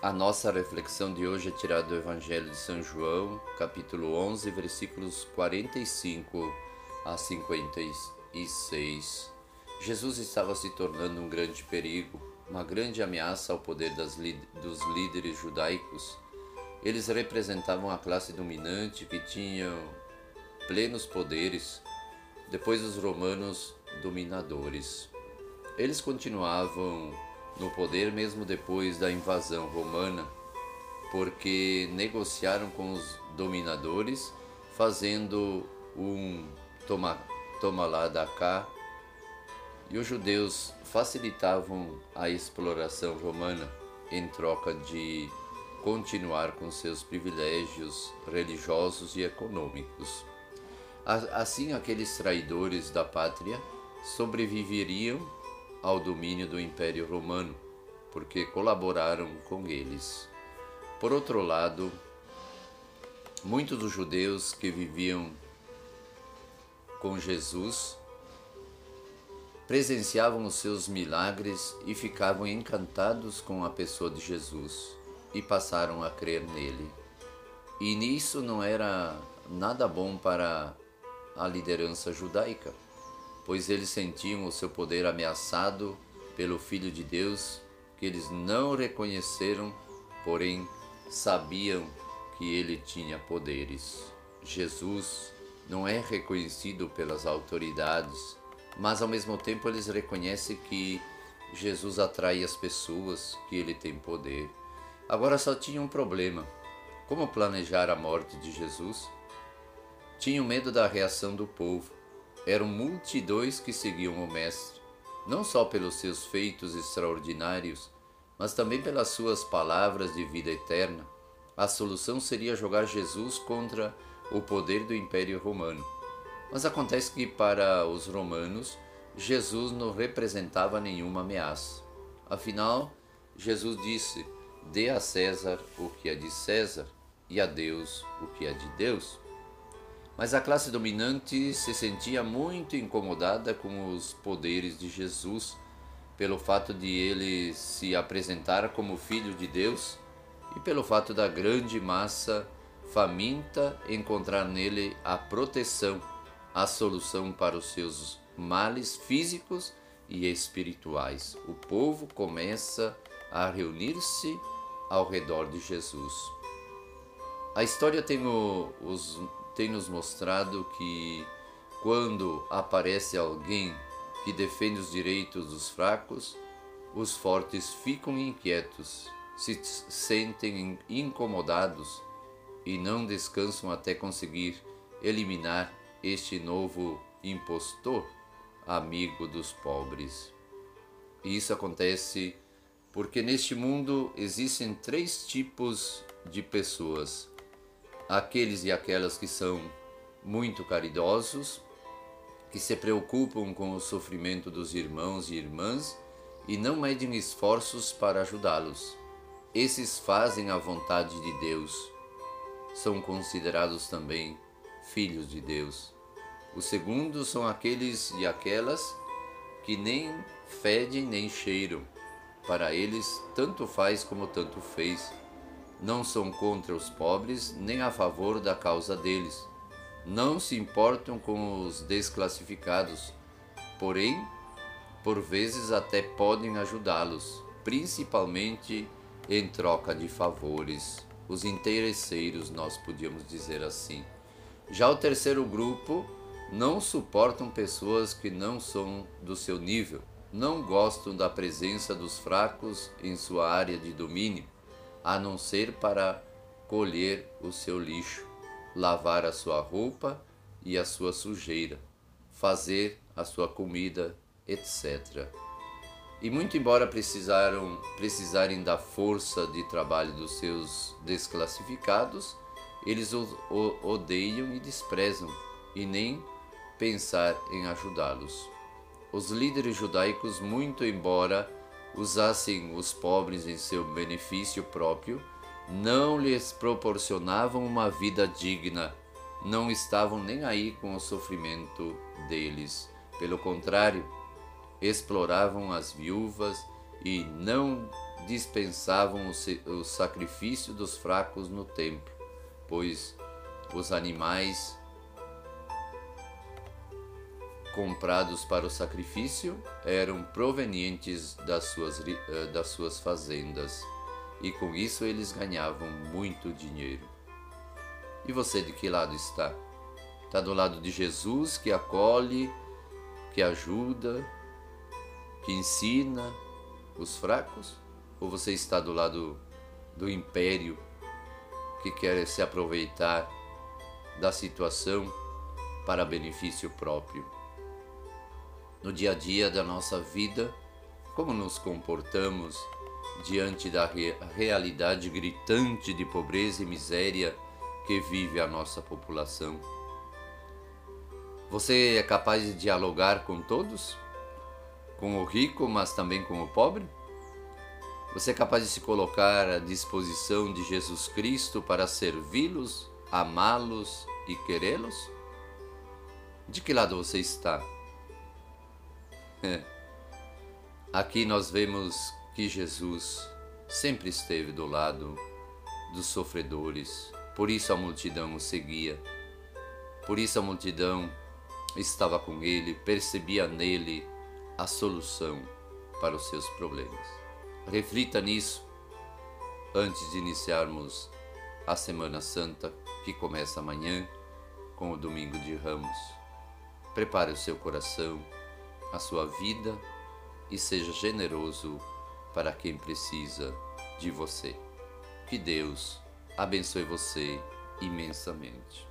A nossa reflexão de hoje é tirada do Evangelho de São João, capítulo 11, versículos 45 a 56. Jesus estava se tornando um grande perigo, uma grande ameaça ao poder dos líderes judaicos. Eles representavam a classe dominante que tinham plenos poderes, depois os romanos dominadores. Eles continuavam no poder mesmo depois da invasão romana, porque negociaram com os dominadores, fazendo um toma, toma lá da cá, e os judeus facilitavam a exploração romana em troca de continuar com seus privilégios religiosos e econômicos. Assim, aqueles traidores da pátria sobreviveriam ao domínio do Império Romano, porque colaboraram com eles. Por outro lado, muitos dos judeus que viviam com Jesus presenciavam os seus milagres e ficavam encantados com a pessoa de Jesus e passaram a crer nele. E nisso não era nada bom para a liderança judaica pois eles sentiam o seu poder ameaçado pelo Filho de Deus, que eles não reconheceram, porém sabiam que ele tinha poderes. Jesus não é reconhecido pelas autoridades, mas ao mesmo tempo eles reconhecem que Jesus atrai as pessoas, que ele tem poder. Agora só tinha um problema: como planejar a morte de Jesus? Tinham medo da reação do povo eram multidões que seguiam o Mestre, não só pelos seus feitos extraordinários, mas também pelas suas palavras de vida eterna. A solução seria jogar Jesus contra o poder do Império Romano. Mas acontece que para os romanos, Jesus não representava nenhuma ameaça. Afinal, Jesus disse: Dê a César o que é de César e a Deus o que é de Deus. Mas a classe dominante se sentia muito incomodada com os poderes de Jesus, pelo fato de ele se apresentar como filho de Deus e pelo fato da grande massa faminta encontrar nele a proteção, a solução para os seus males físicos e espirituais. O povo começa a reunir-se ao redor de Jesus. A história tem o, os tem nos mostrado que quando aparece alguém que defende os direitos dos fracos, os fortes ficam inquietos, se sentem incomodados e não descansam até conseguir eliminar este novo impostor, amigo dos pobres. E isso acontece porque neste mundo existem três tipos de pessoas: aqueles e aquelas que são muito caridosos, que se preocupam com o sofrimento dos irmãos e irmãs e não medem esforços para ajudá-los. Esses fazem a vontade de Deus. São considerados também filhos de Deus. Os segundos são aqueles e aquelas que nem fedem nem cheiram. Para eles, tanto faz como tanto fez não são contra os pobres nem a favor da causa deles. Não se importam com os desclassificados, porém, por vezes até podem ajudá-los, principalmente em troca de favores. Os interesseiros, nós podíamos dizer assim. Já o terceiro grupo não suportam pessoas que não são do seu nível, não gostam da presença dos fracos em sua área de domínio a não ser para colher o seu lixo, lavar a sua roupa e a sua sujeira, fazer a sua comida, etc. E muito embora precisaram, precisarem da força de trabalho dos seus desclassificados, eles o, o odeiam e desprezam, e nem pensar em ajudá-los. Os líderes judaicos, muito embora usassem os pobres em seu benefício próprio, não lhes proporcionavam uma vida digna, não estavam nem aí com o sofrimento deles. Pelo contrário, exploravam as viúvas e não dispensavam o sacrifício dos fracos no templo, pois os animais comprados para o sacrifício eram provenientes das suas, eh, das suas fazendas e com isso eles ganhavam muito dinheiro. E você de que lado está? Está do lado de Jesus que acolhe, que ajuda, que ensina os fracos? Ou você está do lado do império que quer se aproveitar da situação para benefício próprio? No dia a dia da nossa vida, como nos comportamos diante da realidade gritante de pobreza e miséria que vive a nossa população? Você é capaz de dialogar com todos? Com o rico, mas também com o pobre? Você é capaz de se colocar à disposição de Jesus Cristo para servi-los, amá-los e querê-los? De que lado você está? É. Aqui nós vemos que Jesus sempre esteve do lado dos sofredores, por isso a multidão o seguia, por isso a multidão estava com ele, percebia nele a solução para os seus problemas. Reflita nisso antes de iniciarmos a Semana Santa, que começa amanhã com o Domingo de Ramos. Prepare o seu coração, a sua vida e seja generoso para quem precisa de você. Que Deus abençoe você imensamente.